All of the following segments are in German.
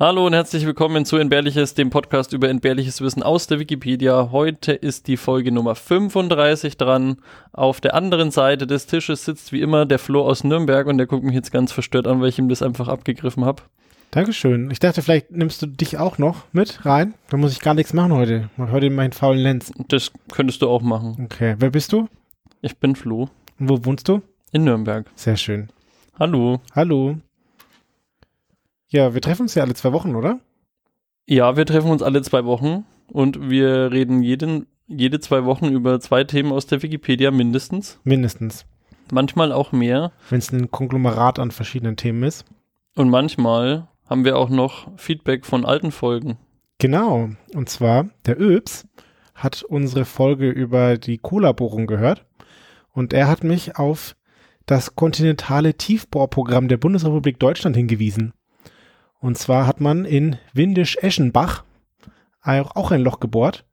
Hallo und herzlich willkommen zu Entbehrliches, dem Podcast über entbehrliches Wissen aus der Wikipedia. Heute ist die Folge Nummer 35 dran. Auf der anderen Seite des Tisches sitzt wie immer der Flo aus Nürnberg und der guckt mich jetzt ganz verstört an, weil ich ihm das einfach abgegriffen habe. Dankeschön. Ich dachte, vielleicht nimmst du dich auch noch mit rein. Da muss ich gar nichts machen heute. Mach heute meinen faulen Lenz. Das könntest du auch machen. Okay. Wer bist du? Ich bin Flo. Und wo wohnst du? In Nürnberg. Sehr schön. Hallo. Hallo. Ja, wir treffen uns ja alle zwei Wochen, oder? Ja, wir treffen uns alle zwei Wochen und wir reden jeden, jede zwei Wochen über zwei Themen aus der Wikipedia mindestens. Mindestens. Manchmal auch mehr. Wenn es ein Konglomerat an verschiedenen Themen ist. Und manchmal haben wir auch noch Feedback von alten Folgen. Genau. Und zwar, der Öbs hat unsere Folge über die Cola-Bohrung gehört. Und er hat mich auf das kontinentale Tiefbohrprogramm der Bundesrepublik Deutschland hingewiesen. Und zwar hat man in Windisch-Eschenbach auch ein Loch gebohrt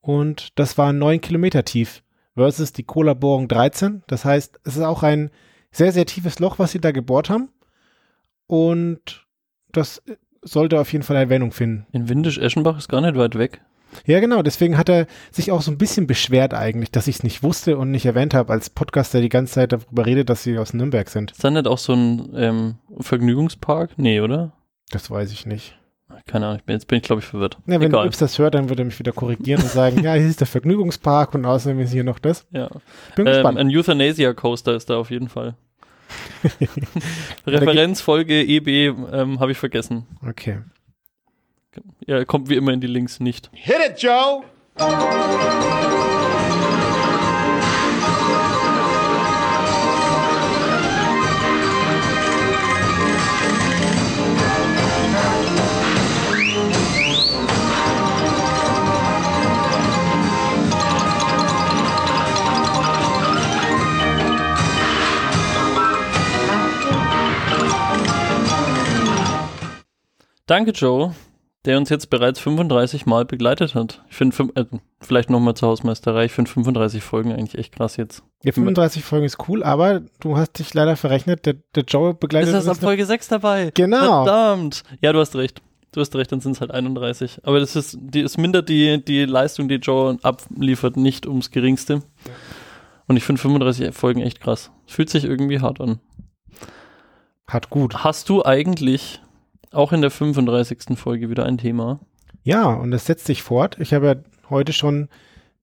und das war neun Kilometer tief versus die Cola-Bohrung 13. Das heißt, es ist auch ein sehr, sehr tiefes Loch, was sie da gebohrt haben. Und das sollte auf jeden Fall Erwähnung finden. In Windisch-Eschenbach ist gar nicht weit weg. Ja, genau. Deswegen hat er sich auch so ein bisschen beschwert eigentlich, dass ich es nicht wusste und nicht erwähnt habe, als Podcaster die ganze Zeit darüber redet, dass sie aus Nürnberg sind. Ist da nicht auch so ein ähm, Vergnügungspark? Nee, oder? Das weiß ich nicht. Keine Ahnung, jetzt bin ich, glaube ich, verwirrt. Ja, wenn Egal. Yps das hört, dann würde er mich wieder korrigieren und sagen, ja, hier ist der Vergnügungspark und außerdem ist hier noch das. Ja. Bin ähm, gespannt. Ein Euthanasia Coaster ist da auf jeden Fall. Referenzfolge EB ähm, habe ich vergessen. Okay. Ja, kommt wie immer in die Links nicht. Hit it, Joe! Danke, Joe, der uns jetzt bereits 35 Mal begleitet hat. Ich finde, äh, vielleicht nochmal zur Hausmeisterei, ich finde 35 Folgen eigentlich echt krass jetzt. Ja, 35 Folgen ist cool, aber du hast dich leider verrechnet, der, der Joe begleitet uns. Ist das ab Folge 6 dabei? Genau. Verdammt. Ja, du hast recht. Du hast recht, dann sind es halt 31. Aber das ist, die, es mindert die, die Leistung, die Joe abliefert, nicht ums Geringste. Ja. Und ich finde 35 Folgen echt krass. Fühlt sich irgendwie hart an. Hat gut. Hast du eigentlich auch in der 35. Folge wieder ein Thema. Ja, und es setzt sich fort. Ich habe ja heute schon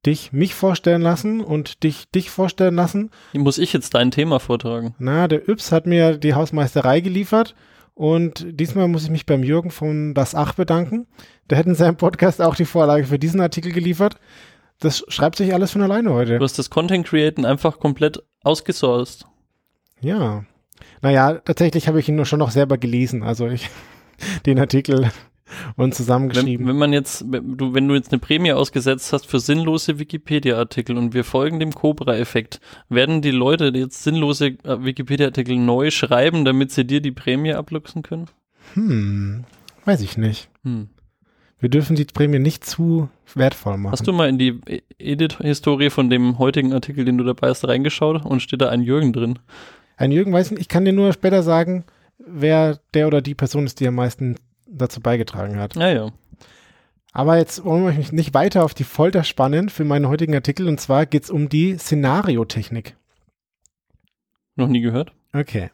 dich mich vorstellen lassen und dich dich vorstellen lassen. Muss ich jetzt dein Thema vortragen? Na, der Yps hat mir die Hausmeisterei geliefert und diesmal muss ich mich beim Jürgen von Das Ach bedanken. Der hätte in seinem Podcast auch die Vorlage für diesen Artikel geliefert. Das schreibt sich alles von alleine heute. Du hast das Content Createn einfach komplett ausgesourced. Ja. Naja, tatsächlich habe ich ihn nur schon noch selber gelesen. Also ich den Artikel und zusammengeschrieben. Wenn, wenn, man jetzt, du, wenn du jetzt eine Prämie ausgesetzt hast für sinnlose Wikipedia-Artikel und wir folgen dem Cobra-Effekt, werden die Leute jetzt sinnlose äh, Wikipedia-Artikel neu schreiben, damit sie dir die Prämie abluchsen können? Hm, weiß ich nicht. Hm. Wir dürfen die Prämie nicht zu wertvoll machen. Hast du mal in die e- Edit-Historie von dem heutigen Artikel, den du dabei hast, reingeschaut und steht da ein Jürgen drin? Ein Jürgen weiß nicht, ich kann dir nur später sagen, wer der oder die Person ist, die am meisten dazu beigetragen hat. Ja, ja. Aber jetzt wollen wir mich nicht weiter auf die Folter spannen für meinen heutigen Artikel und zwar geht es um die Szenariotechnik. Noch nie gehört? Okay.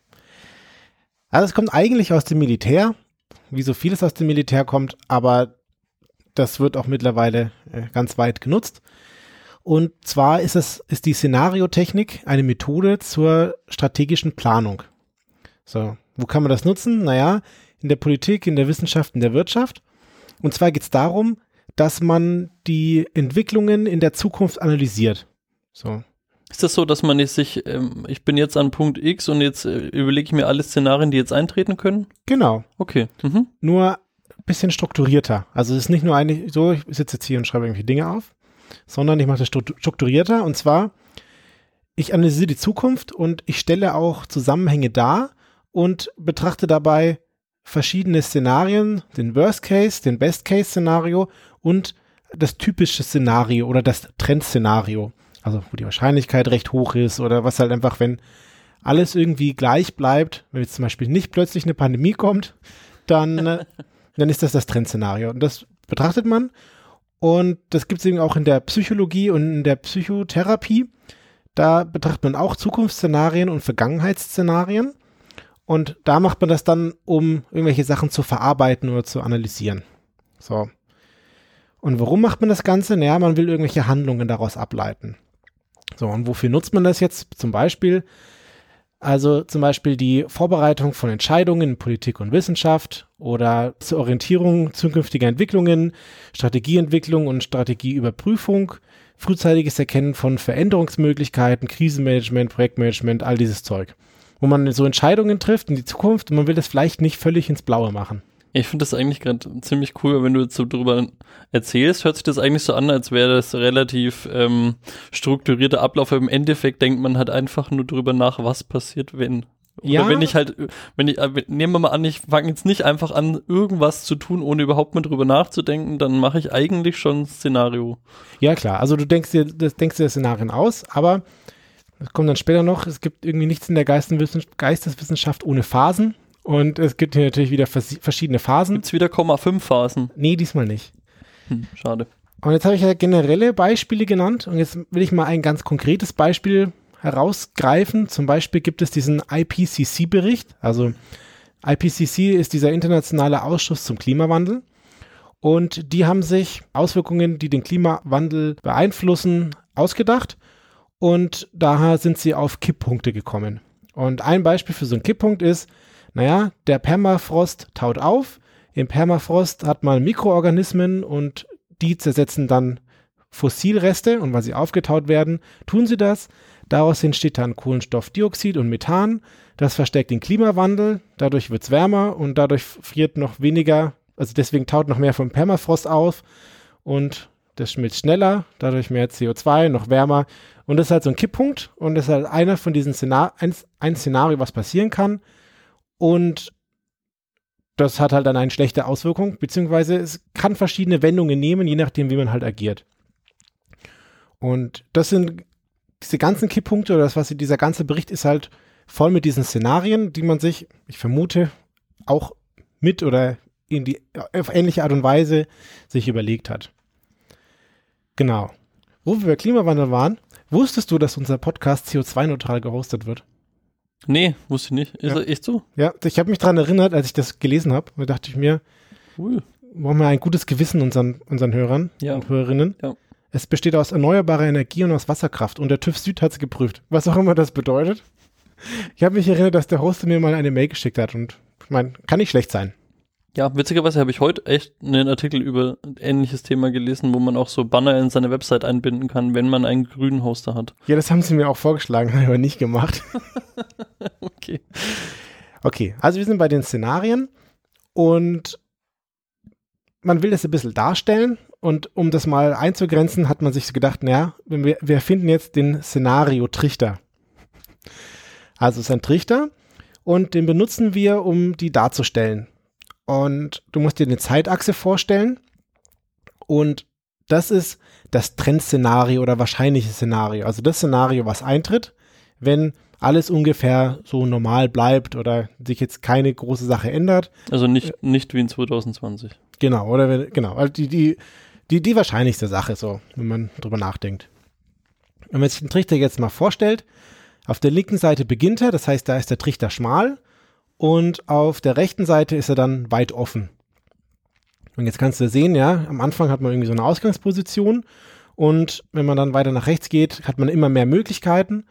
Also es kommt eigentlich aus dem Militär, wie so vieles aus dem Militär kommt, aber das wird auch mittlerweile äh, ganz weit genutzt. Und zwar ist es, ist die Szenariotechnik eine Methode zur strategischen Planung. So, wo kann man das nutzen? Naja, in der Politik, in der Wissenschaft, in der Wirtschaft. Und zwar geht es darum, dass man die Entwicklungen in der Zukunft analysiert. So. Ist das so, dass man jetzt sich, ähm, ich bin jetzt an Punkt X und jetzt äh, überlege ich mir alle Szenarien, die jetzt eintreten können? Genau. Okay. Mhm. Nur ein bisschen strukturierter. Also es ist nicht nur eigentlich so, ich sitze jetzt hier und schreibe irgendwie Dinge auf, sondern ich mache das strukturierter und zwar, ich analysiere die Zukunft und ich stelle auch Zusammenhänge dar, und betrachte dabei verschiedene Szenarien, den Worst Case, den Best Case Szenario und das typische Szenario oder das Trendszenario. Also wo die Wahrscheinlichkeit recht hoch ist oder was halt einfach, wenn alles irgendwie gleich bleibt, wenn jetzt zum Beispiel nicht plötzlich eine Pandemie kommt, dann, dann ist das das Trendszenario. Und das betrachtet man. Und das gibt es eben auch in der Psychologie und in der Psychotherapie. Da betrachtet man auch Zukunftsszenarien und Vergangenheitsszenarien. Und da macht man das dann, um irgendwelche Sachen zu verarbeiten oder zu analysieren. So. Und warum macht man das Ganze? Naja, man will irgendwelche Handlungen daraus ableiten. So, und wofür nutzt man das jetzt? Zum Beispiel, also zum Beispiel die Vorbereitung von Entscheidungen in Politik und Wissenschaft oder zur Orientierung zukünftiger Entwicklungen, Strategieentwicklung und Strategieüberprüfung, frühzeitiges Erkennen von Veränderungsmöglichkeiten, Krisenmanagement, Projektmanagement, all dieses Zeug. Wo man so Entscheidungen trifft in die Zukunft und man will das vielleicht nicht völlig ins Blaue machen. Ich finde das eigentlich gerade ziemlich cool, wenn du jetzt so drüber erzählst, hört sich das eigentlich so an, als wäre das relativ ähm, strukturierter Ablauf. Im Endeffekt denkt man halt einfach nur drüber nach, was passiert, wenn. Oder Ja. wenn ich halt, wenn ich, äh, nehmen wir mal an, ich fange jetzt nicht einfach an, irgendwas zu tun, ohne überhaupt mal drüber nachzudenken, dann mache ich eigentlich schon ein Szenario. Ja, klar. Also du denkst dir, das, denkst dir Szenarien aus, aber das kommt dann später noch, es gibt irgendwie nichts in der Geisteswissenschaft, ohne Phasen. Und es gibt hier natürlich wieder vers verschiedene Phasen. Gibt's wieder Komma 5 Phasen. Nee, diesmal nicht. Hm, schade. Und jetzt habe ich ja generelle Beispiele genannt und jetzt will ich mal ein ganz konkretes Beispiel herausgreifen. Zum Beispiel gibt es diesen IPCC-Bericht. Also IPCC ist dieser internationale Ausschuss zum Klimawandel. Und die haben sich Auswirkungen, die den Klimawandel beeinflussen, ausgedacht. Und daher sind sie auf Kipppunkte gekommen. Und ein Beispiel für so einen Kipppunkt ist, naja, der Permafrost taut auf. Im Permafrost hat man Mikroorganismen und die zersetzen dann Fossilreste und weil sie aufgetaut werden, tun sie das. Daraus entsteht dann Kohlenstoffdioxid und Methan. Das verstärkt den Klimawandel. Dadurch wird es wärmer und dadurch friert noch weniger, also deswegen taut noch mehr vom Permafrost auf und das schmilzt schneller, dadurch mehr CO2, noch wärmer. Und das ist halt so ein Kipppunkt und das ist halt einer von diesen Szenar ein, ein Szenario, was passieren kann. Und das hat halt dann eine schlechte Auswirkung, beziehungsweise es kann verschiedene Wendungen nehmen, je nachdem, wie man halt agiert. Und das sind diese ganzen Kipppunkte oder das, was dieser ganze Bericht ist halt voll mit diesen Szenarien, die man sich, ich vermute, auch mit oder in die auf ähnliche Art und Weise sich überlegt hat. Genau. Wo wir bei Klimawandel waren, wusstest du, dass unser Podcast CO2-neutral gehostet wird? Nee, wusste ich nicht. Ist Ja. echt so? Ja, ich habe mich daran erinnert, als ich das gelesen habe. Da dachte ich mir, Cool. brauchen wir ein gutes Gewissen unseren, unseren Hörern Ja. und Hörerinnen. Ja. Es besteht aus erneuerbarer Energie und aus Wasserkraft und der TÜV Süd hat es geprüft. Was auch immer das bedeutet. Ich habe mich erinnert, dass der Host mir mal eine Mail geschickt hat und ich meine, kann nicht schlecht sein. Ja, witzigerweise habe ich heute echt einen Artikel über ein ähnliches Thema gelesen, wo man auch so Banner in seine Website einbinden kann, wenn man einen grünen Hoster hat. Ja, das haben sie mir auch vorgeschlagen, habe ich aber nicht gemacht. Okay. Okay, also wir sind bei den Szenarien und man will das ein bisschen darstellen und um das mal einzugrenzen, hat man sich so gedacht, naja, wir, wir finden jetzt den Szenario-Trichter. Also es ist ein Trichter und den benutzen wir, um die darzustellen. Und du musst dir eine Zeitachse vorstellen und das ist das Trendszenario oder wahrscheinliche Szenario. Also das Szenario, was eintritt, wenn alles ungefähr so normal bleibt oder sich jetzt keine große Sache ändert. Also nicht, nicht wie in 2020. Genau, oder wenn, genau, also die, die, die, die wahrscheinlichste Sache, so, wenn man drüber nachdenkt. Wenn man sich den Trichter jetzt mal vorstellt, auf der linken Seite beginnt er, das heißt, da ist der Trichter schmal und auf der rechten Seite ist er dann weit offen. Und jetzt kannst du sehen, ja, am Anfang hat man irgendwie so eine Ausgangsposition und wenn man dann weiter nach rechts geht, hat man immer mehr Möglichkeiten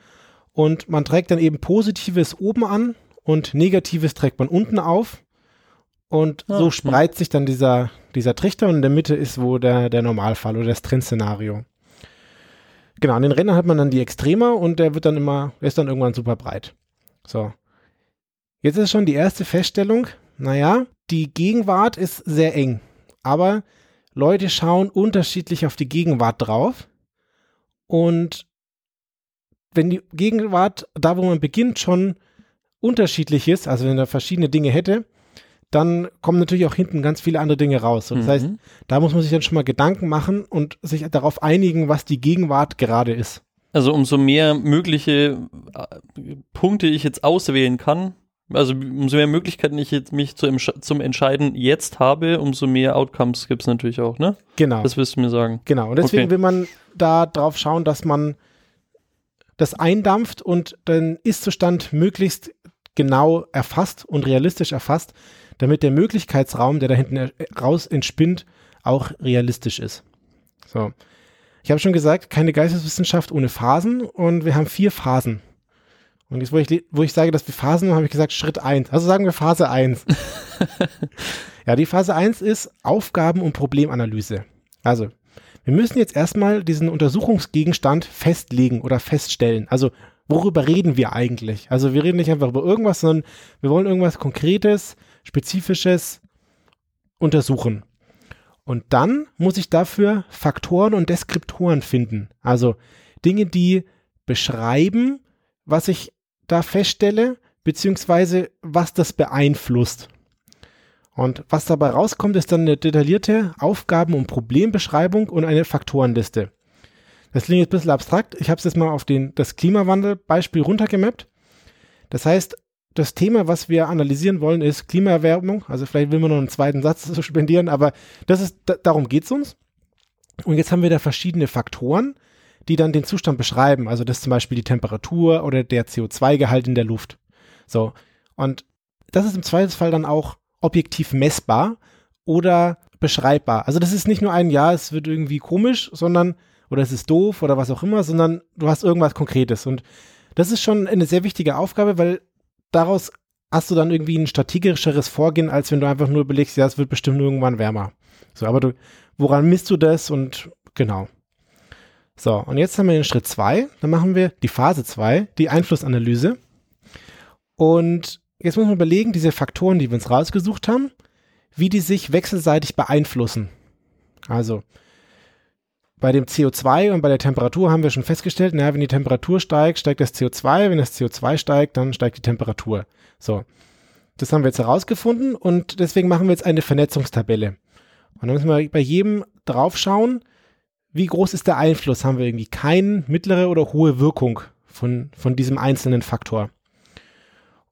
und man trägt dann eben Positives oben an und Negatives trägt man unten auf und Ah, so spreizt sich dann dieser, dieser Trichter und in der Mitte ist wo der, der Normalfall oder das Trendszenario. Genau, an den Rändern hat man dann die Extremer und der wird dann immer, der ist dann irgendwann super breit. So. Jetzt ist schon die erste Feststellung, naja, die Gegenwart ist sehr eng, aber Leute schauen unterschiedlich auf die Gegenwart drauf und wenn die Gegenwart, da wo man beginnt, schon unterschiedlich ist, also wenn er verschiedene Dinge hätte, dann kommen natürlich auch hinten ganz viele andere Dinge raus. Und das Mhm. heißt, da muss man sich dann schon mal Gedanken machen und sich darauf einigen, was die Gegenwart gerade ist. Also umso mehr mögliche äh, Punkte ich jetzt auswählen kann, Also umso mehr Möglichkeiten ich jetzt mich zu, zum Entscheiden jetzt habe, umso mehr Outcomes gibt es natürlich auch, ne? Genau. Das wirst du mir sagen. Genau. Und deswegen Okay. will man da drauf schauen, dass man das eindampft und den Ist-Zustand möglichst genau erfasst und realistisch erfasst, damit der Möglichkeitsraum, der da hinten raus entspinnt, auch realistisch ist. So. Ich habe schon gesagt, keine Geisteswissenschaft ohne Phasen und wir haben vier Phasen. Und jetzt, wo ich, wo ich sage, dass wir Phasen haben, habe ich gesagt Schritt 1. Also sagen wir Phase 1. ja, die Phase 1 ist Aufgaben- und Problemanalyse. Also, wir müssen jetzt erstmal diesen Untersuchungsgegenstand festlegen oder feststellen. Also, worüber reden wir eigentlich? Also, wir reden nicht einfach über irgendwas, sondern wir wollen irgendwas Konkretes, Spezifisches untersuchen. Und dann muss ich dafür Faktoren und Deskriptoren finden. Also Dinge, die beschreiben, was ich da feststelle, beziehungsweise was das beeinflusst. Und was dabei rauskommt, ist dann eine detaillierte Aufgaben- und Problembeschreibung und eine Faktorenliste. Das klingt jetzt ein bisschen abstrakt. Ich habe es jetzt mal auf den, das Klimawandel-Beispiel runtergemappt. Das heißt, das Thema, was wir analysieren wollen, ist Klimaerwärmung. Also vielleicht will man noch einen zweiten Satz zu spendieren, aber das ist, da, darum geht's uns. Und jetzt haben wir da verschiedene Faktoren, die dann den Zustand beschreiben. Also das ist zum Beispiel die Temperatur oder der CO2-Gehalt in der Luft. So. Und das ist im Zweifelsfall dann auch objektiv messbar oder beschreibbar. Also das ist nicht nur ein Ja, es wird irgendwie komisch, sondern oder es ist doof oder was auch immer, sondern du hast irgendwas Konkretes. Und das ist schon eine sehr wichtige Aufgabe, weil daraus hast du dann irgendwie ein strategischeres Vorgehen, als wenn du einfach nur überlegst, ja, es wird bestimmt irgendwann wärmer. So, aber du, woran misst du das und genau. So, und jetzt haben wir den Schritt 2, dann machen wir die Phase 2, die Einflussanalyse. Und jetzt muss man überlegen, diese Faktoren, die wir uns rausgesucht haben, wie die sich wechselseitig beeinflussen. Also, bei dem CO2 und bei der Temperatur haben wir schon festgestellt, naja, wenn die Temperatur steigt, steigt das CO2, wenn das CO2 steigt, dann steigt die Temperatur. So. Das haben wir jetzt herausgefunden und deswegen machen wir jetzt eine Vernetzungstabelle. Und dann müssen wir bei jedem draufschauen, wie groß ist der Einfluss? Haben wir irgendwie keine mittlere oder hohe Wirkung von, von diesem einzelnen Faktor?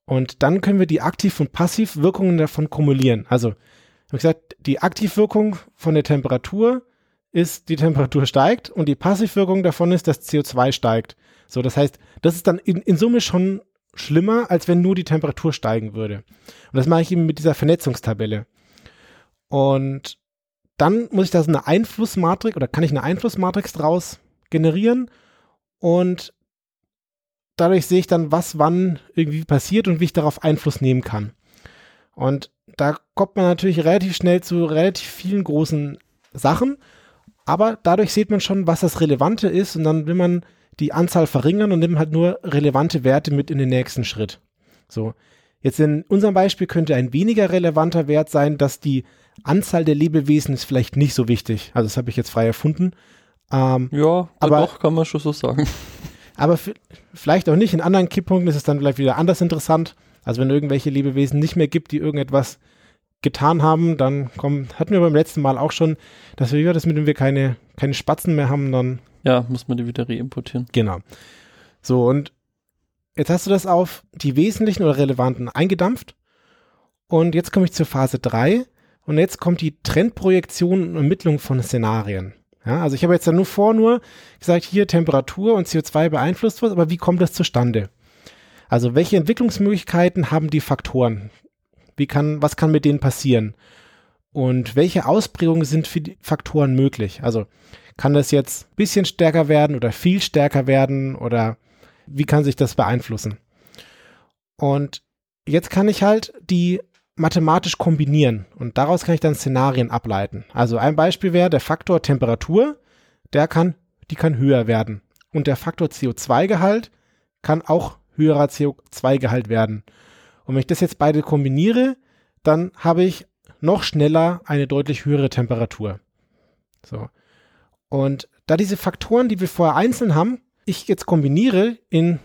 Und dann können wir die Aktiv- und Passivwirkungen davon kumulieren. Also, wie gesagt, die Aktivwirkung von der Temperatur ist, die Temperatur steigt und die Passivwirkung davon ist, dass CO2 steigt. So, das heißt, das ist dann in, in Summe schon schlimmer, als wenn nur die Temperatur steigen würde. Und das mache ich eben mit dieser Vernetzungstabelle. Und dann muss ich da so eine Einflussmatrix oder kann ich eine Einflussmatrix draus generieren und dadurch sehe ich dann, was wann irgendwie passiert und wie ich darauf Einfluss nehmen kann. Und da kommt man natürlich relativ schnell zu relativ vielen großen Sachen, aber dadurch sieht man schon, was das Relevante ist und dann will man die Anzahl verringern und nimmt halt nur relevante Werte mit in den nächsten Schritt. So. Jetzt in unserem Beispiel könnte ein weniger relevanter Wert sein, dass die Anzahl der Lebewesen ist vielleicht nicht so wichtig. Also das habe ich jetzt frei erfunden. Ähm, Ja, Aber- doch, kann man schon so sagen. aber vielleicht auch nicht. In anderen Kipppunkten ist es dann vielleicht wieder anders interessant. Also wenn irgendwelche Lebewesen nicht mehr gibt, die irgendetwas getan haben, dann kommen, hatten wir beim letzten Mal auch schon, dass wir das mit dem wir keine, keine Spatzen mehr haben, dann Ja, muss man die wieder reimportieren. Genau. So, und jetzt hast du das auf die wesentlichen oder relevanten eingedampft. Und jetzt komme ich zur Phase 3. Und jetzt kommt die Trendprojektion und Ermittlung von Szenarien. Ja, also ich habe jetzt dann nur vor nur gesagt, hier Temperatur und CO2 beeinflusst was, aber wie kommt das zustande? Also welche Entwicklungsmöglichkeiten haben die Faktoren? Wie kann, was kann mit denen passieren? Und welche Ausprägungen sind für die Faktoren möglich? Also kann das jetzt ein bisschen stärker werden oder viel stärker werden oder wie kann sich das beeinflussen? Und jetzt kann ich halt die mathematisch kombinieren und daraus kann ich dann Szenarien ableiten. Also ein Beispiel wäre der Faktor Temperatur, der kann, die kann höher werden. Und der Faktor CO2-Gehalt kann auch höherer CO2-Gehalt werden. Und wenn ich das jetzt beide kombiniere, dann habe ich noch schneller eine deutlich höhere Temperatur. So. Und da diese Faktoren, die wir vorher einzeln haben, ich jetzt kombiniere in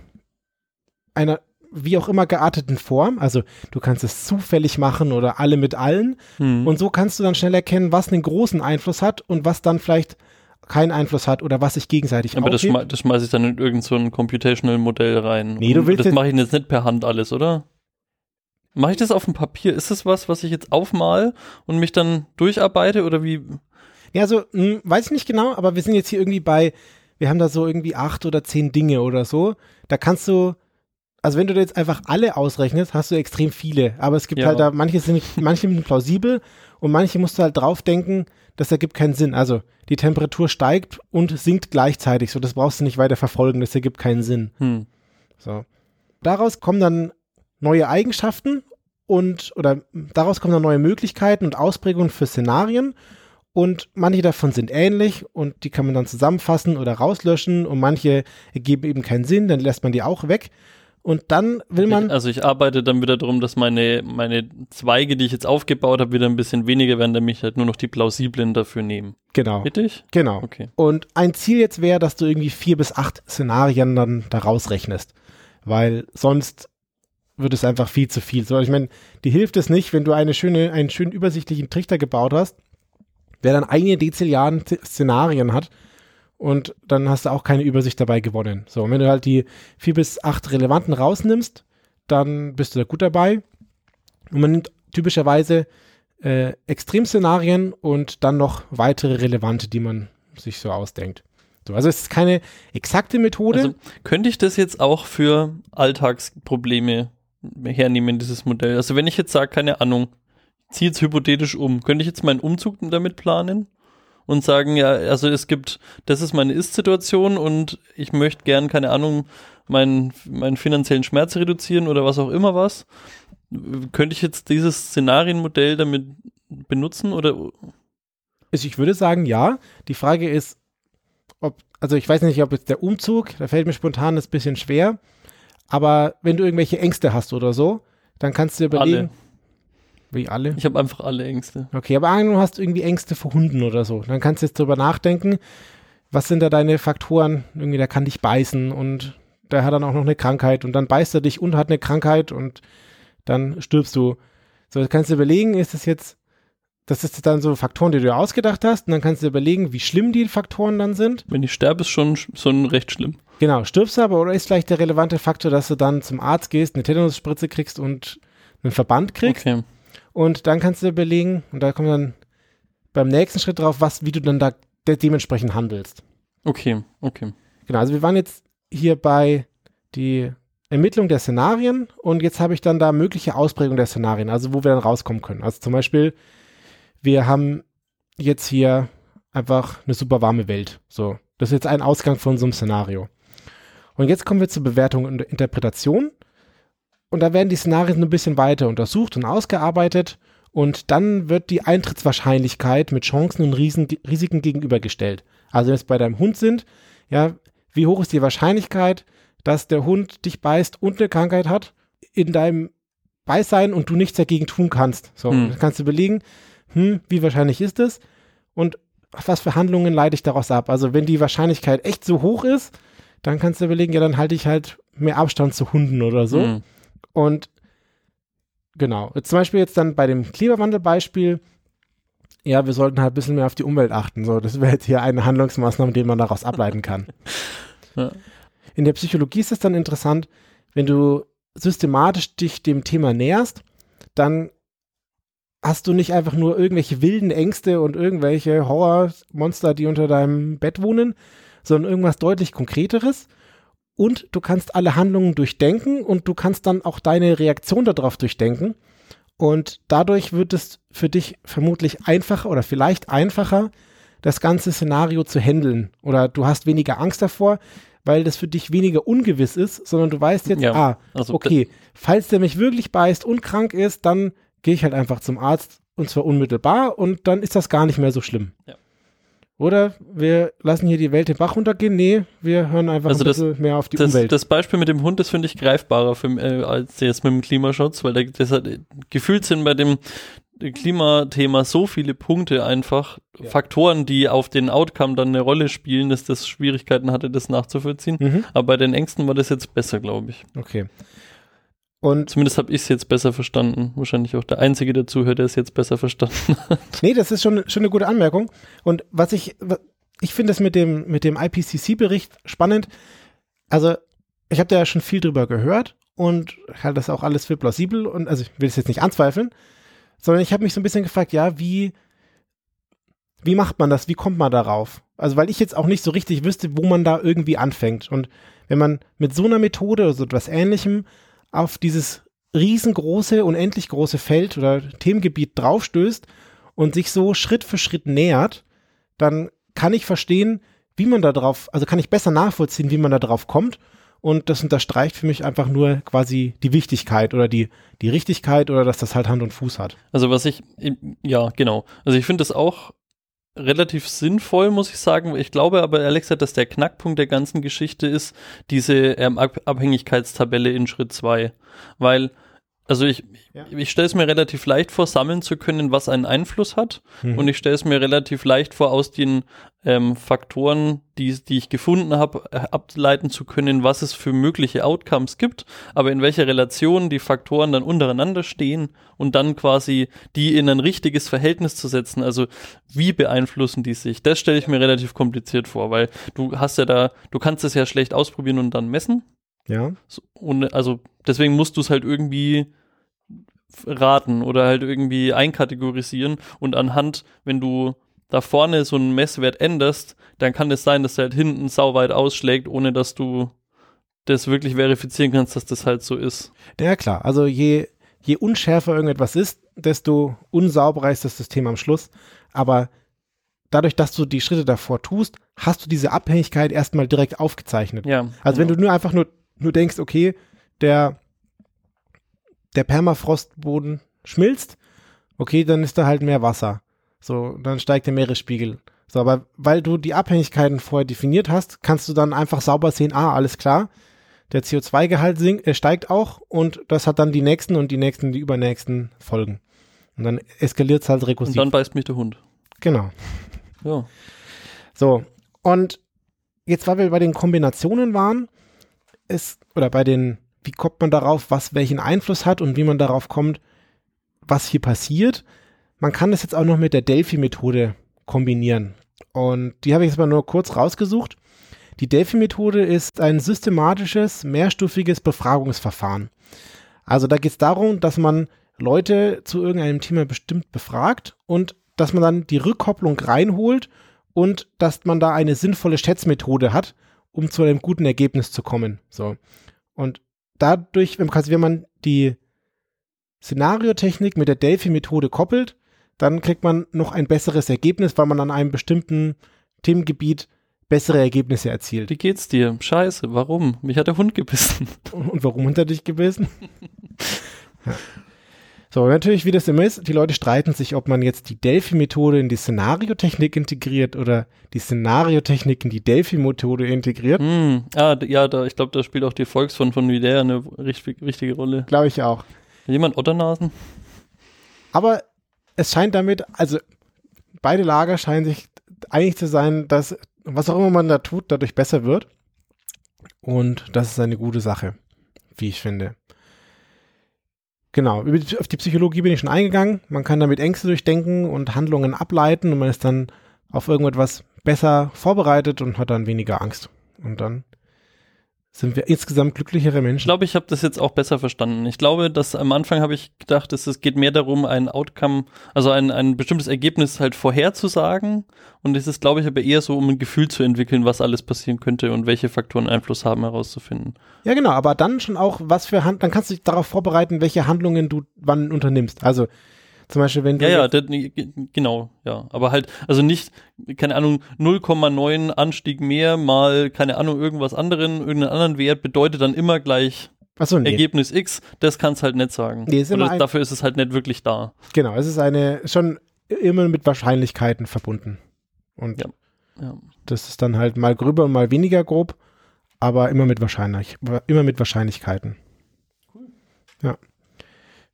einer wie auch immer gearteten Form, also du kannst es zufällig machen oder alle mit allen Hm. und so kannst du dann schnell erkennen, was einen großen Einfluss hat und was dann vielleicht keinen Einfluss hat oder was sich gegenseitig aber das, aufhebt. schmei das schmeiße ich dann in irgendein so ein Computational Modell rein. Nee, du willst das mache ich jetzt nicht per Hand alles, oder? Mache ich das auf dem Papier? Ist das was, was ich jetzt aufmal und mich dann durcharbeite oder wie? Ja, also, mh, weiß ich nicht genau, aber wir sind jetzt hier irgendwie bei, wir haben da so irgendwie acht oder zehn Dinge oder so. Da kannst du, also wenn du jetzt einfach alle ausrechnest, hast du extrem viele. Aber es gibt Ja. halt da, manche sind, manche sind plausibel und manche musst du halt drauf denken, das ergibt keinen Sinn. Also die Temperatur steigt und sinkt gleichzeitig. So, das brauchst du nicht weiter verfolgen, das ergibt keinen Sinn. Hm. So. Daraus kommen dann neue Eigenschaften und oder daraus kommen dann neue Möglichkeiten und Ausprägungen für Szenarien und manche davon sind ähnlich und die kann man dann zusammenfassen oder rauslöschen und manche ergeben eben keinen Sinn, dann lässt man die auch weg und dann will man also ich arbeite dann wieder darum, dass meine, meine Zweige, die ich jetzt aufgebaut habe, wieder ein bisschen weniger werden, damit ich halt nur noch die plausiblen dafür nehme. genau Richtig? genau Okay. und ein Ziel jetzt wäre, dass du irgendwie vier bis acht Szenarien dann daraus rechnest, weil sonst wird es einfach viel zu viel. So, ich meine, dir hilft es nicht, wenn du eine schöne, einen schönen übersichtlichen Trichter gebaut hast, der dann eine Dezilliarden Z- Szenarien hat und dann hast du auch keine Übersicht dabei gewonnen. So, und wenn du halt die vier bis acht relevanten rausnimmst, dann bist du da gut dabei. Und man nimmt typischerweise äh, Extremszenarien und dann noch weitere relevante, die man sich so ausdenkt. So, also es ist keine exakte Methode. Also könnte ich das jetzt auch für Alltagsprobleme hernehmen, dieses Modell? Also wenn ich jetzt sage, keine Ahnung, ziehe jetzt hypothetisch um, könnte ich jetzt meinen Umzug damit planen? Und sagen, ja, also es gibt, das ist meine Ist-Situation und ich möchte gern, keine Ahnung, meinen, meinen finanziellen Schmerz reduzieren oder was auch immer was. Könnte ich jetzt dieses Szenarienmodell damit benutzen oder Also ich würde sagen, ja. Die Frage ist, ob, also ich weiß nicht, ob jetzt der Umzug, da fällt mir spontan das bisschen schwer, aber wenn du irgendwelche Ängste hast oder so, dann kannst du dir überlegen. alle? Wie alle? Ich habe einfach alle Ängste. Okay, aber angenommen, du hast irgendwie Ängste vor Hunden oder so. Dann kannst du jetzt drüber nachdenken, was sind da deine Faktoren? Irgendwie, der kann dich beißen und der hat dann auch noch eine Krankheit und dann beißt er dich und hat eine Krankheit und dann stirbst du. So, das kannst du überlegen, ist das jetzt, das ist dann so Faktoren, die du ausgedacht hast und dann kannst du überlegen, wie schlimm die Faktoren dann sind. Wenn ich sterbe, ist schon schon recht schlimm. Genau, stirbst du aber oder ist vielleicht der relevante Faktor, dass du dann zum Arzt gehst, eine Tetanusspritze kriegst und einen Verband kriegst Okay. Und dann kannst du überlegen und da kommt dann beim nächsten Schritt drauf, was, wie du dann da de dementsprechend handelst. Okay, okay. Genau, also wir waren jetzt hier bei die Ermittlung der Szenarien und jetzt habe ich dann da mögliche Ausprägungen der Szenarien, also wo wir dann rauskommen können. Also zum Beispiel, wir haben jetzt hier einfach eine super warme Welt. So, das ist jetzt ein Ausgang von so einem Szenario. Und jetzt kommen wir zur Bewertung und Interpretation. Und da werden die Szenarien ein bisschen weiter untersucht und ausgearbeitet. Und dann wird die Eintrittswahrscheinlichkeit mit Chancen und Riesen, Risiken gegenübergestellt. Also wenn es bei deinem Hund sind, ja, wie hoch ist die Wahrscheinlichkeit, dass der Hund dich beißt und eine Krankheit hat in deinem Beisein und du nichts dagegen tun kannst. So, Hm. dann kannst du überlegen, hm, wie wahrscheinlich ist es und was für Handlungen leite ich daraus ab. Also wenn die Wahrscheinlichkeit echt so hoch ist, dann kannst du überlegen, ja, dann halte ich halt mehr Abstand zu Hunden oder so. Hm. Und genau, zum Beispiel jetzt dann bei dem Klimawandelbeispiel, ja, wir sollten halt ein bisschen mehr auf die Umwelt achten. So, das wäre jetzt hier eine Handlungsmaßnahme, die man daraus ableiten kann. Ja. In der Psychologie ist es dann interessant, wenn du systematisch dich dem Thema näherst, dann hast du nicht einfach nur irgendwelche wilden Ängste und irgendwelche Horrormonster, die unter deinem Bett wohnen, sondern irgendwas deutlich Konkreteres. Und du kannst alle Handlungen durchdenken und du kannst dann auch deine Reaktion darauf durchdenken. Und dadurch wird es für dich vermutlich einfacher oder vielleicht einfacher, das ganze Szenario zu handeln. Oder du hast weniger Angst davor, weil das für dich weniger ungewiss ist, sondern du weißt jetzt, Ja, ah, also okay, falls der mich wirklich beißt und krank ist, dann gehe ich halt einfach zum Arzt und zwar unmittelbar und dann ist das gar nicht mehr so schlimm. Ja. Oder wir lassen hier die Welt den Bach runtergehen. Nee, wir hören einfach Also ein das- bisschen mehr auf die Das, Umwelt. das Beispiel mit dem Hund, das finde ich greifbarer für, äh, als jetzt mit dem Klimaschutz, weil da, das hat, gefühlt sind bei dem Klimathema so viele Punkte einfach, Ja. Faktoren, die auf den Outcome dann eine Rolle spielen, dass das Schwierigkeiten hatte, das nachzuvollziehen. mhm. Aber bei den Ängsten war das jetzt besser, glaube ich. Okay. Und Zumindest habe ich es jetzt besser verstanden. Wahrscheinlich auch der Einzige, der zuhört, der es jetzt besser verstanden hat. Nee, das ist schon, schon eine gute Anmerkung. Und was ich, ich finde es mit dem, mit dem IPCC-Bericht spannend. Also, ich habe da ja schon viel drüber gehört und halte das auch alles für plausibel und also ich will es jetzt nicht anzweifeln, sondern ich habe mich so ein bisschen gefragt, ja, wie, wie macht man das? Wie kommt man darauf? Also, weil ich jetzt auch nicht so richtig wüsste, wo man da irgendwie anfängt. Und wenn man mit so einer Methode oder so etwas ähnlichem auf dieses riesengroße, unendlich große Feld oder Themengebiet draufstößt und sich so Schritt für Schritt nähert, dann kann ich verstehen, wie man da drauf, also kann ich besser nachvollziehen, wie man da drauf kommt. Und das unterstreicht für mich einfach nur quasi die Wichtigkeit oder die, die Richtigkeit oder dass das halt Hand und Fuß hat. Also was ich, ja, genau. Also ich finde das auch relativ sinnvoll, muss ich sagen. Ich glaube aber, Alexa, dass der Knackpunkt der ganzen Geschichte ist diese ähm, Abhängigkeitstabelle in Schritt 2. Weil also ich, ja. ich stelle es mir relativ leicht vor, sammeln zu können, was einen Einfluss hat. Mhm. Und ich stelle es mir relativ leicht vor, aus den ähm, Faktoren, die, die ich gefunden habe, äh, ableiten zu können, was es für mögliche Outcomes gibt, aber in welcher Relation die Faktoren dann untereinander stehen und dann quasi die in ein richtiges Verhältnis zu setzen. Also wie beeinflussen die sich? Das stelle ich mir relativ kompliziert vor, weil du hast ja da, du kannst es ja schlecht ausprobieren und dann messen. Ja. So, und also deswegen musst du es halt irgendwie raten oder halt irgendwie einkategorisieren und anhand, wenn du da vorne so einen Messwert änderst, dann kann es sein, dass der halt hinten sauweit ausschlägt, ohne dass du das wirklich verifizieren kannst, dass das halt so ist. Ja, klar. Also je, je unschärfer irgendetwas ist, desto unsauberer ist das System am Schluss. Aber dadurch, dass du die Schritte davor tust, hast du diese Abhängigkeit erstmal direkt aufgezeichnet. Ja. Also wenn du nur einfach nur, nur denkst, okay, der der Permafrostboden schmilzt, okay, dann ist da halt mehr Wasser. So, dann steigt der Meeresspiegel. So, aber weil du die Abhängigkeiten vorher definiert hast, kannst du dann einfach sauber sehen, ah, alles klar, der CO2-Gehalt äh, steigt auch und das hat dann die nächsten und die nächsten, die übernächsten Folgen. Und dann eskaliert es halt rekursiv. Und dann beißt mich der Hund. Genau. Ja. So, und jetzt, weil wir bei den Kombinationen waren, ist, oder bei den wie kommt man darauf, was welchen Einfluss hat und wie man darauf kommt, was hier passiert. Man kann das jetzt auch noch mit der Delphi-Methode kombinieren. Und die habe ich jetzt mal nur kurz rausgesucht. Die Delphi-Methode ist ein systematisches, mehrstufiges Befragungsverfahren. Also da geht es darum, dass man Leute zu irgendeinem Thema bestimmt befragt und dass man dann die Rückkopplung reinholt und dass man da eine sinnvolle Schätzmethode hat, um zu einem guten Ergebnis zu kommen. So. Und dadurch, wenn, wenn man die Szenariotechnik mit der Delphi-Methode koppelt, dann kriegt man noch ein besseres Ergebnis, weil man an einem bestimmten Themengebiet bessere Ergebnisse erzielt. Wie geht's dir? Scheiße, warum? Mich hat der Hund gebissen. Und warum hat er dich gebissen? ja. So, natürlich, wie das immer ist, die Leute streiten sich, ob man jetzt die Delphi-Methode in die Szenariotechnik integriert oder die Szenariotechnik in die Delphi-Methode integriert. Mm, ah, ja, da, ich glaube, da spielt auch die Volksfond von Videa eine richtig, richtige Rolle. Glaube ich auch. Jemand Otternasen? Aber es scheint damit, also beide Lager scheinen sich einig zu sein, dass was auch immer man da tut, dadurch besser wird. Und das ist eine gute Sache, wie ich finde. Genau, auf die Psychologie bin ich schon eingegangen. Man kann damit Ängste durchdenken und Handlungen ableiten und man ist dann auf irgendetwas besser vorbereitet und hat dann weniger Angst. Und dann sind wir insgesamt glücklichere Menschen. Ich glaube, ich habe das jetzt auch besser verstanden. Ich glaube, dass am Anfang habe ich gedacht, dass es geht mehr darum, ein Outcome, also ein, ein bestimmtes Ergebnis halt vorherzusagen. Und es ist, glaube ich, aber eher so, um ein Gefühl zu entwickeln, was alles passieren könnte und welche Faktoren Einfluss haben, herauszufinden. Ja, genau, aber dann schon auch, was für Hand, dann kannst du dich darauf vorbereiten, welche Handlungen du wann unternimmst. Also zum Beispiel, wenn du. Ja, ja, das, genau, ja. Aber halt, also nicht, keine Ahnung, 0,9 Anstieg mehr mal, keine Ahnung, irgendwas anderen, irgendeinen anderen Wert bedeutet dann immer gleich so, nee. Ergebnis X. Das kannst halt nicht sagen. Nee, ist Oder dafür ist es halt nicht wirklich da. Genau, es ist eine, schon immer mit Wahrscheinlichkeiten verbunden. Und ja. Ja. das ist dann halt mal gröber und mal weniger grob, aber immer mit Wahrscheinlich, immer mit Wahrscheinlichkeiten. Cool. Ja.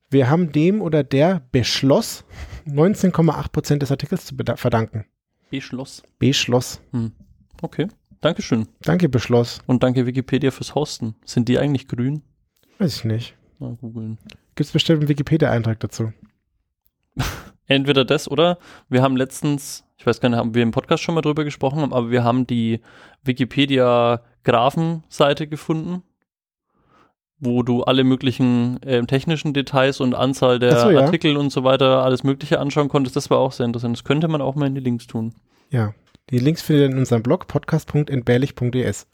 Wir haben dem oder der beschloss, 19,8 Prozent des Artikels zu verdanken. Beschloss. Beschloss. Hm. Okay. Dankeschön. Danke, Beschloss. Und danke Wikipedia fürs Hosten. Sind die eigentlich grün? Weiß ich nicht. Mal googeln. Gibt es bestimmt einen Wikipedia-Eintrag dazu? Entweder das oder wir haben letztens, ich weiß gar nicht, haben wir im Podcast schon mal drüber gesprochen, aber wir haben die Wikipedia-Graphen-Seite gefunden wo du alle möglichen äh, technischen Details und Anzahl der so, ja. Artikel und so weiter, alles Mögliche anschauen konntest. Das war auch sehr interessant. Das könnte man auch mal in die Links tun. Ja. Die Links findet ihr in unserem Blog podcast.entbehrlich.es.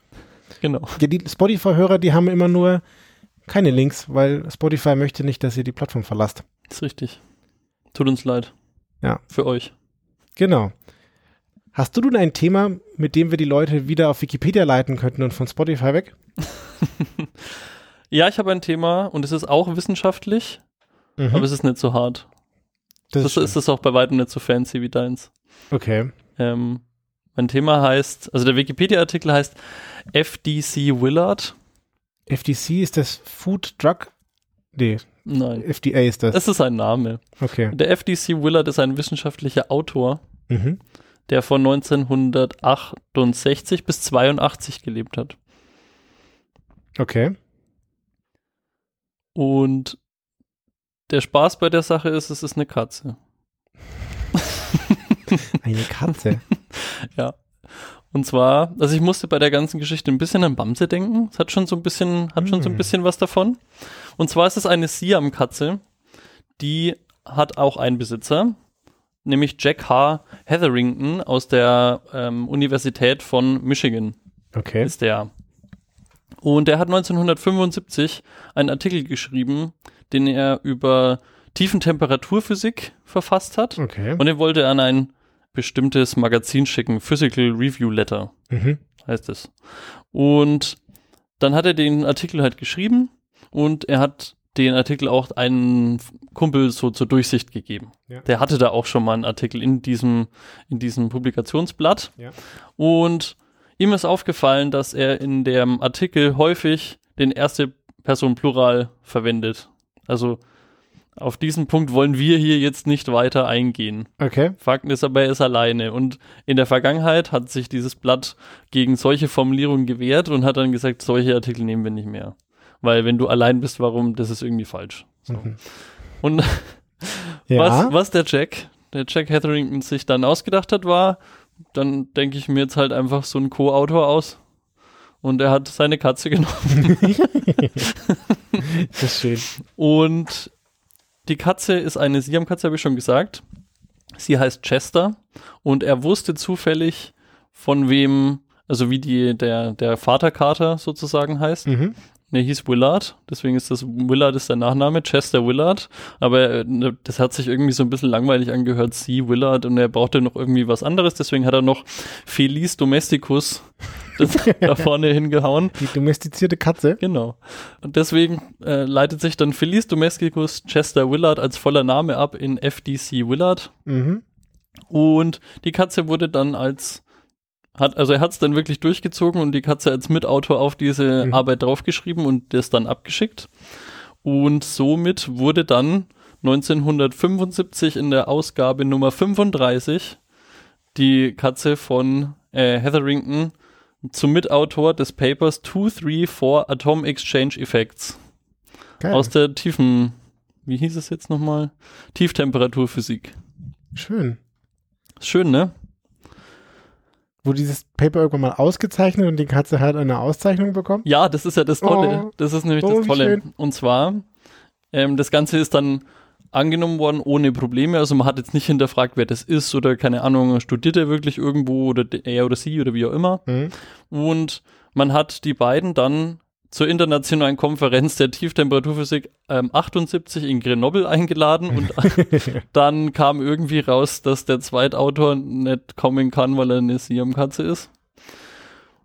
Genau. Ja, die Spotify-Hörer, die haben immer nur keine Links, weil Spotify möchte nicht, dass ihr die Plattform verlasst. ist richtig. Tut uns leid. Ja. Für euch. Genau. Hast du nun ein Thema, mit dem wir die Leute wieder auf Wikipedia leiten könnten und von Spotify weg? Ja, ich habe ein Thema und es ist auch wissenschaftlich, Mhm. aber es ist nicht so hart. das Das ist es auch bei weitem nicht so fancy wie deins. okay. Ähm, mein Thema heißt, also der Wikipedia-Artikel heißt FDC Willard. FDC ist das Food Drug? Nee, Nein, FDA ist das. das ist ein Name. Okay. Der FDC Willard ist ein wissenschaftlicher Autor, Mhm. der von 1968 bis 82 gelebt hat. Okay. Und der Spaß bei der Sache ist, es ist eine Katze. Eine Katze. Ja. Und zwar, also ich musste bei der ganzen Geschichte ein bisschen an Bamse denken. Es hat schon so ein bisschen, hat schon so ein Hm. bisschen was davon. Und zwar ist es eine Siam-Katze, die hat auch einen Besitzer, nämlich Jack H. Hetherington aus der ähm, Universität von Michigan Okay. ist der. Und der hat 1975 einen Artikel geschrieben, den er über Tiefentemperaturphysik verfasst hat. Okay. Und den wollte er an ein bestimmtes Magazin schicken, Physical Review Letter Mhm. heißt es. Und dann hat er den Artikel halt geschrieben und er hat den Artikel auch einen Kumpel so zur Durchsicht gegeben. Ja. Der hatte da auch schon mal einen Artikel in diesem, in diesem Publikationsblatt. Ja. Und ihm ist aufgefallen, dass er in dem Artikel häufig den erste Person Plural verwendet. Also auf diesen Punkt wollen wir hier jetzt nicht weiter eingehen. Okay. Fakt ist aber, er ist alleine. Und in der Vergangenheit hat sich dieses Blatt gegen solche Formulierungen gewehrt und hat dann gesagt, solche Artikel nehmen wir nicht mehr. Weil wenn du allein bist, warum, das ist irgendwie falsch. So. Mhm. Und Ja. was, was der Jack, der Jack Hetherington sich dann ausgedacht hat, war, dann denke ich mir jetzt halt einfach so einen Co-Autor aus. Und er hat seine Katze genommen. Das ist schön. Und die Katze ist eine Siamkatze, habe ich schon gesagt. Sie heißt Chester und er wusste zufällig, von wem, also wie die, der, der Vaterkater sozusagen heißt. Mhm. Der hieß Willard, deswegen ist das Willard ist der Nachname, Chester Willard. Aber äh, ne, das hat sich irgendwie so ein bisschen langweilig angehört, sie Willard, und er brauchte noch irgendwie was anderes, deswegen hat er noch Felis Domesticus da vorne hingehauen. Die domestizierte Katze. Genau. Und deswegen äh, leitet sich dann Felice Domesticus Chester Willard als voller Name ab in FDC Willard. Mhm. Und die Katze wurde dann als hat, also er hat es dann wirklich durchgezogen und die Katze als Mitautor auf diese Mhm. Arbeit draufgeschrieben und das dann abgeschickt. Und somit wurde dann 1975 in der Ausgabe Nummer 35 die Katze von äh, Hetherington zum Mitautor des Papers 234 Atom Exchange Effects Geil. aus der tiefen, wie hieß es jetzt nochmal? Tieftemperaturphysik. Schön. Schön, ne? Wurde dieses Paper irgendwann mal ausgezeichnet und die Katze hat eine Auszeichnung bekommen? Ja, das ist ja das Tolle. Oh. Das ist nämlich Oh, das Tolle. schön. Und zwar, ähm, das Ganze ist dann angenommen worden ohne Probleme. Also man hat jetzt nicht hinterfragt, wer das ist oder keine Ahnung, studiert er wirklich irgendwo oder de- er oder sie oder wie auch immer. Mhm. Und man hat die beiden dann zur internationalen Konferenz der Tieftemperaturphysik ähm, 78 in Grenoble eingeladen und dann kam irgendwie raus, dass der Zweitautor nicht kommen kann, weil er eine Siamkatze ist.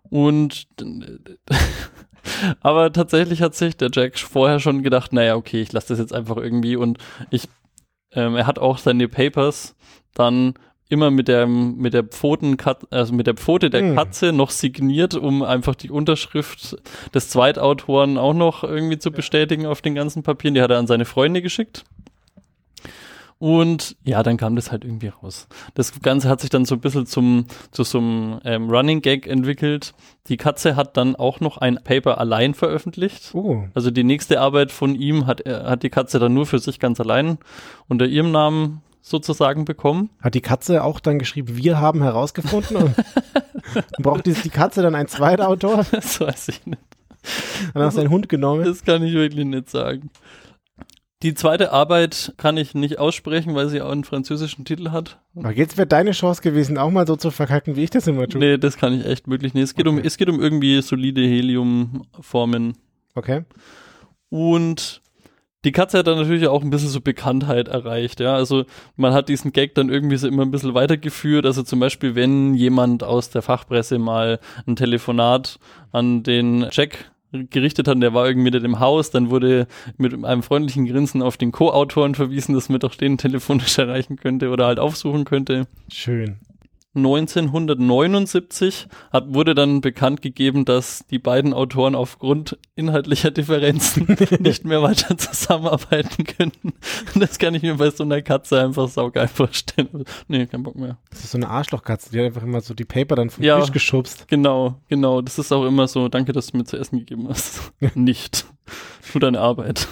Und aber tatsächlich hat sich der Jack vorher schon gedacht, naja, okay, ich lasse das jetzt einfach irgendwie und ich, ähm, er hat auch seine Papers dann immer mit der mit der Pfoten also mit der Pfote der Hm. Katze noch signiert, um einfach die Unterschrift des Zweitautoren auch noch irgendwie zu bestätigen auf den ganzen Papieren. Die hat er an seine Freunde geschickt. Und ja, dann kam das halt irgendwie raus. Das Ganze hat sich dann so ein bisschen zum, zu so einem ähm, Running Gag entwickelt. Die Katze hat dann auch noch ein Paper allein veröffentlicht. Oh. Also die nächste Arbeit von ihm hat, er, hat die Katze dann nur für sich ganz allein unter ihrem Namen sozusagen bekommen. Hat die Katze auch dann geschrieben, wir haben herausgefunden? Und braucht die, die Katze dann einen Zweitautor? Das weiß ich nicht. Dann hast du deinen Hund genommen. Das kann ich wirklich nicht sagen. Die zweite Arbeit kann ich nicht aussprechen, weil sie auch einen französischen Titel hat. Aber jetzt wäre deine Chance gewesen, auch mal so zu verkacken, wie ich das immer tue. Nee, das kann ich echt wirklich nicht. Es geht, um, Okay. es geht um irgendwie solide Heliumformen. Okay. Und die Katze hat dann natürlich auch ein bisschen so Bekanntheit erreicht, ja. Also man hat diesen Gag dann irgendwie so immer ein bisschen weitergeführt. Also zum Beispiel, wenn jemand aus der Fachpresse mal ein Telefonat an den Jack gerichtet hat, der war irgendwie nicht im Haus, dann wurde mit einem freundlichen Grinsen auf den Co-Autoren verwiesen, dass man doch den telefonisch erreichen könnte oder halt aufsuchen könnte. Schön. 1979 hat, wurde dann bekannt gegeben, dass die beiden Autoren aufgrund inhaltlicher Differenzen nicht mehr weiter zusammenarbeiten könnten. Das kann ich mir bei so einer Katze einfach saugeil vorstellen. Nee, kein Bock mehr. Das ist so eine Arschlochkatze, die hat einfach immer so die Paper dann vom Ja. Tisch geschubst. Genau, genau. Das ist auch immer so, danke, dass du mir zu essen gegeben hast. nicht. Tu deine Arbeit.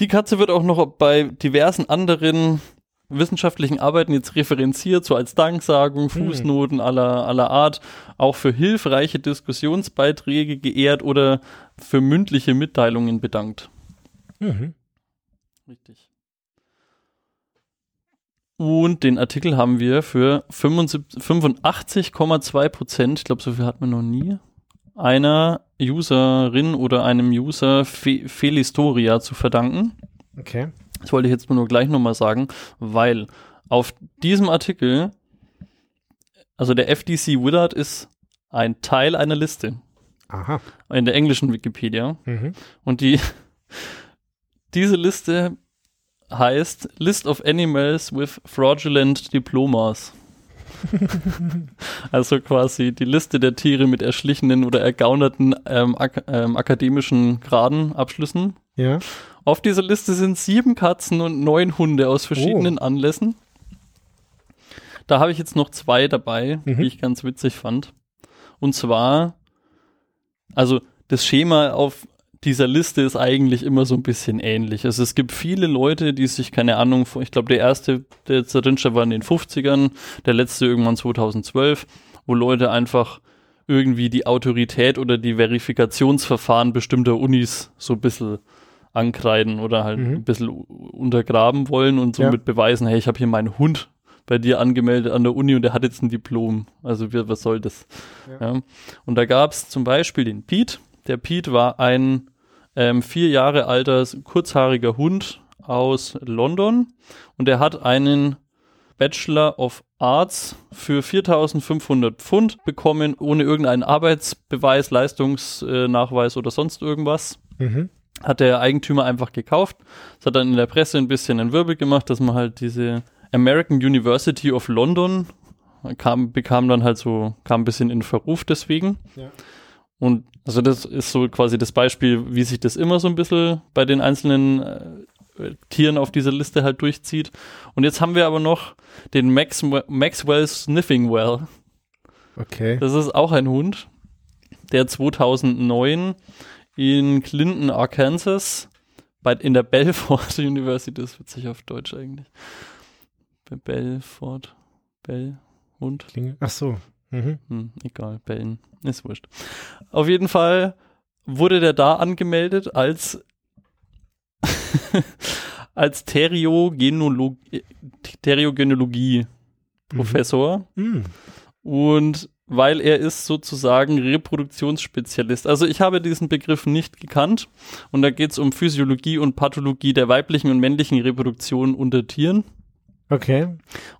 Die Katze wird auch noch bei diversen anderen wissenschaftlichen Arbeiten jetzt referenziert, so als Danksagung, Fußnoten aller, aller Art, auch für hilfreiche Diskussionsbeiträge geehrt oder für mündliche Mitteilungen bedankt. Mhm. Richtig. Und den Artikel haben wir für 75 85,2 Prozent, ich glaube, so viel hat man noch nie, einer Userin oder einem User Fe Felistoria zu verdanken. Okay. Das wollte ich jetzt nur gleich nochmal sagen, weil auf diesem Artikel, also der FDC Willard ist ein Teil einer Liste Aha. in der englischen Wikipedia. Mhm. Und die, diese Liste heißt List of Animals with Fraudulent Diplomas. also quasi die Liste der Tiere mit erschlichenen oder ergaunerten ähm, ak ähm, akademischen Graden, Abschlüssen. Ja. Auf dieser Liste sind sieben Katzen und neun Hunde aus verschiedenen Anlässen. Da habe ich jetzt noch zwei dabei, Mhm. die ich ganz witzig fand. Und zwar, also das Schema auf dieser Liste ist eigentlich immer so ein bisschen ähnlich. Also es gibt viele Leute, die sich, keine Ahnung, ich glaube der erste, der stand, war in den 50ern, der letzte irgendwann 2012, wo Leute einfach irgendwie die Autorität oder die Verifikationsverfahren bestimmter Unis so ein bisschen ankreiden oder halt Mhm. ein bisschen untergraben wollen und somit Ja. beweisen, hey, ich habe hier meinen Hund bei dir angemeldet an der Uni und der hat jetzt ein Diplom. Also wir, was soll das? Ja. Ja. Und da gab es zum Beispiel den Pete. Der Pete war ein ähm, vier Jahre alter, kurzhaariger Hund aus London und er hat einen Bachelor of Arts für 4.500 Pfund bekommen, ohne irgendeinen Arbeitsbeweis, Leistungsnachweis oder sonst irgendwas Mhm. Hat der Eigentümer einfach gekauft. Das hat dann in der Presse ein bisschen einen Wirbel gemacht, dass man halt diese American University of London kam, bekam dann halt so, kam ein bisschen in Verruf deswegen. Ja. Und also das ist so quasi das Beispiel, wie sich das immer so ein bisschen bei den einzelnen äh, Tieren auf dieser Liste halt durchzieht. Und jetzt haben wir aber noch den Max, Maxwell Sniffing Well. Okay. Das ist auch ein Hund, der 2009 in Clinton, Arkansas, bei, in der Belfort University, das wird sich auf Deutsch eigentlich. Bei Belfort, Bell, Hund, Klinge. Ach so. Mhm. hm, egal, Bellen, ist wurscht. Auf jeden Fall wurde der da angemeldet als als Theriogenolog Theriogenologie Professor. Mhm. Und weil er ist sozusagen Reproduktionsspezialist. Also ich habe diesen Begriff nicht gekannt und da geht es um Physiologie und Pathologie der weiblichen und männlichen Reproduktion unter Tieren. Okay.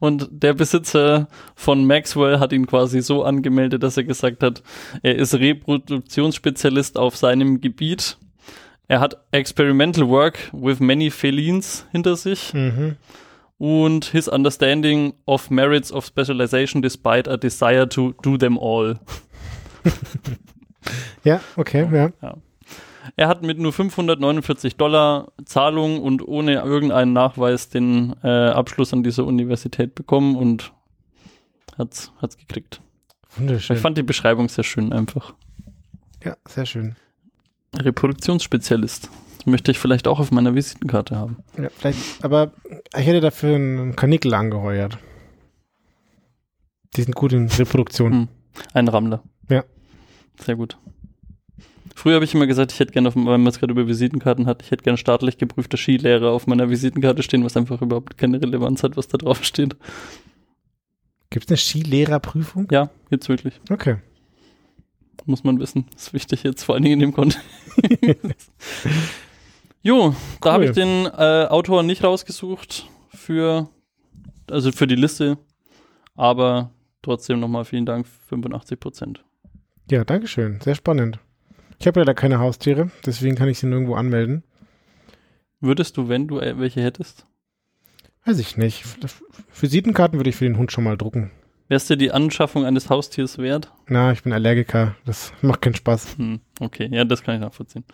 Und der Besitzer von Maxwell hat ihn quasi so angemeldet, dass er gesagt hat, er ist Reproduktionsspezialist auf seinem Gebiet. Er hat Experimental Work with many felines hinter sich Mhm. Und his understanding of merits of specialization despite a desire to do them all. Ja, okay, ja. Er hat mit nur 549 Dollar Zahlung und ohne irgendeinen Nachweis den äh, Abschluss an dieser Universität bekommen und hat's, hat's gekriegt. Wunderschön. Ich fand die Beschreibung sehr schön einfach. ja, sehr schön. Reproduktionsspezialist. Möchte ich vielleicht auch auf meiner Visitenkarte haben. Ja, vielleicht, aber ich hätte dafür einen Kanickel angeheuert. Die sind gut in Reproduktion. Hm. Ein Rammler. Ja. Sehr gut. Früher habe ich immer gesagt, ich hätte gerne, auf, weil man es gerade über Visitenkarten hat, ich hätte gerne staatlich geprüfter Skilehrer auf meiner Visitenkarte stehen, was einfach überhaupt keine Relevanz hat, was da drauf steht. Gibt es eine Skilehrerprüfung? Ja, jetzt wirklich. Okay. Muss man wissen. Das ist wichtig jetzt, vor allen Dingen in dem Kontext. jo, da habe ich den äh, Autor nicht rausgesucht für, also für die Liste, aber trotzdem nochmal vielen Dank, 85 Prozent. Ja, danke schön. Sehr spannend. Ich habe leider keine Haustiere, deswegen kann ich sie nirgendwo anmelden. Würdest du, wenn du äh, welche hättest, Weiß ich nicht. Visitenkarten würde ich für den Hund schon mal drucken. wärst dir die Anschaffung eines Haustiers wert? Na, ich bin Allergiker. Das macht keinen Spaß. Hm, okay, ja, das kann ich nachvollziehen.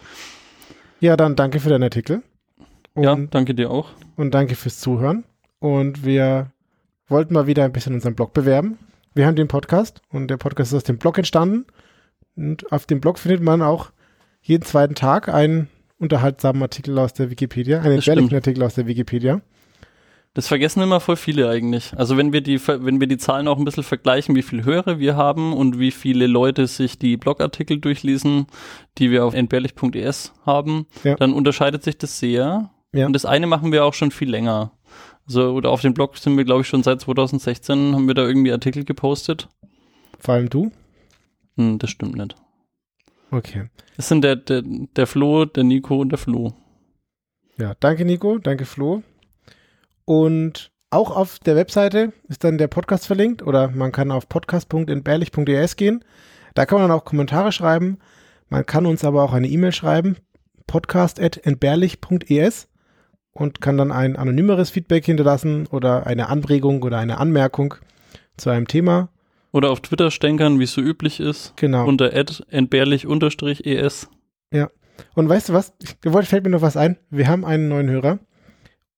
Ja, dann danke für deinen Artikel. Und, ja, danke dir auch. und danke fürs Zuhören. Und wir wollten mal wieder ein bisschen unseren Blog bewerben. Wir haben den Podcast und der Podcast ist aus dem Blog entstanden. Und auf dem Blog findet man auch jeden zweiten Tag einen unterhaltsamen Artikel aus der Wikipedia, einen entbehrlichen Artikel aus der Wikipedia. Das vergessen immer voll viele eigentlich. Also wenn wir die, wenn wir die Zahlen auch ein bisschen vergleichen, wie viele Hörer wir haben und wie viele Leute sich die Blogartikel durchlesen, die wir auf entbehrlich.es haben, Ja. dann unterscheidet sich das sehr. Ja. Und das eine machen wir auch schon viel länger. Also, oder auf dem Blog sind wir, glaube ich, schon seit 2016 haben wir da irgendwie Artikel gepostet. Vor allem du. Hm, das stimmt nicht. Okay. Das sind der, der, der Flo, der Nico und der Flo. Ja, danke Nico, danke Flo. Und auch auf der Webseite ist dann der Podcast verlinkt oder man kann auf podcast.entbehrlich.es gehen. Da kann man dann auch Kommentare schreiben. Man kann uns aber auch eine E-Mail schreiben, podcast.entbehrlich.es und kann dann ein anonymeres Feedback hinterlassen oder eine Anregung oder eine Anmerkung zu einem Thema. Oder auf Twitter stänkern, wie es so üblich ist. Genau. Unter entbehrlich-es. Und weißt du was? Wollte- fällt mir noch was ein. Wir haben einen neuen Hörer.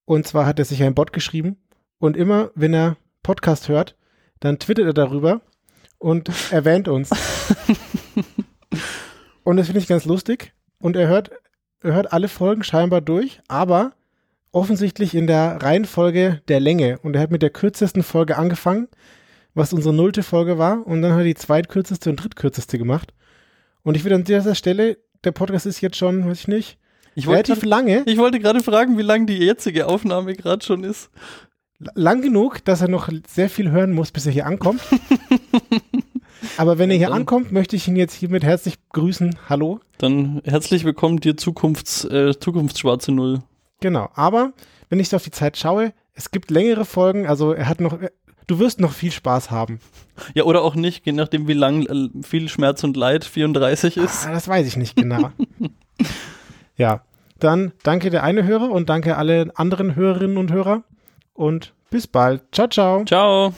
Und zwar hat er sich ein Bot geschrieben. Und immer, wenn er Podcast hört, dann twittert er darüber und erwähnt uns. und das finde ich ganz lustig. Und er hört, er hört alle Folgen scheinbar durch, aber offensichtlich in der Reihenfolge der Länge. Und er hat mit der kürzesten Folge angefangen, was unsere nullte Folge war. Und dann hat er die zweitkürzeste und drittkürzeste gemacht. Und ich würde an dieser Stelle, der Podcast ist jetzt schon, weiß ich nicht, Ich wollte, relativ lange, ich wollte gerade fragen, wie lang die jetzige Aufnahme gerade schon ist. lang genug, dass er noch sehr viel hören muss, bis er hier ankommt. Aber wenn er hier ankommt, möchte ich ihn jetzt hiermit herzlich grüßen. Hallo. Dann herzlich willkommen dir Zukunfts, äh, Zukunftsschwarze Null. Genau. Aber wenn ich so auf die Zeit schaue, es gibt längere Folgen, also er hat noch, du wirst noch viel Spaß haben. Ja, oder auch nicht, je nachdem, wie lang äh, viel Schmerz und Leid 34 ist. Ah, das weiß ich nicht genau. ja, dann danke der eine Hörer und danke alle anderen Hörerinnen und Hörer und bis bald. Ciao, ciao. Ciao.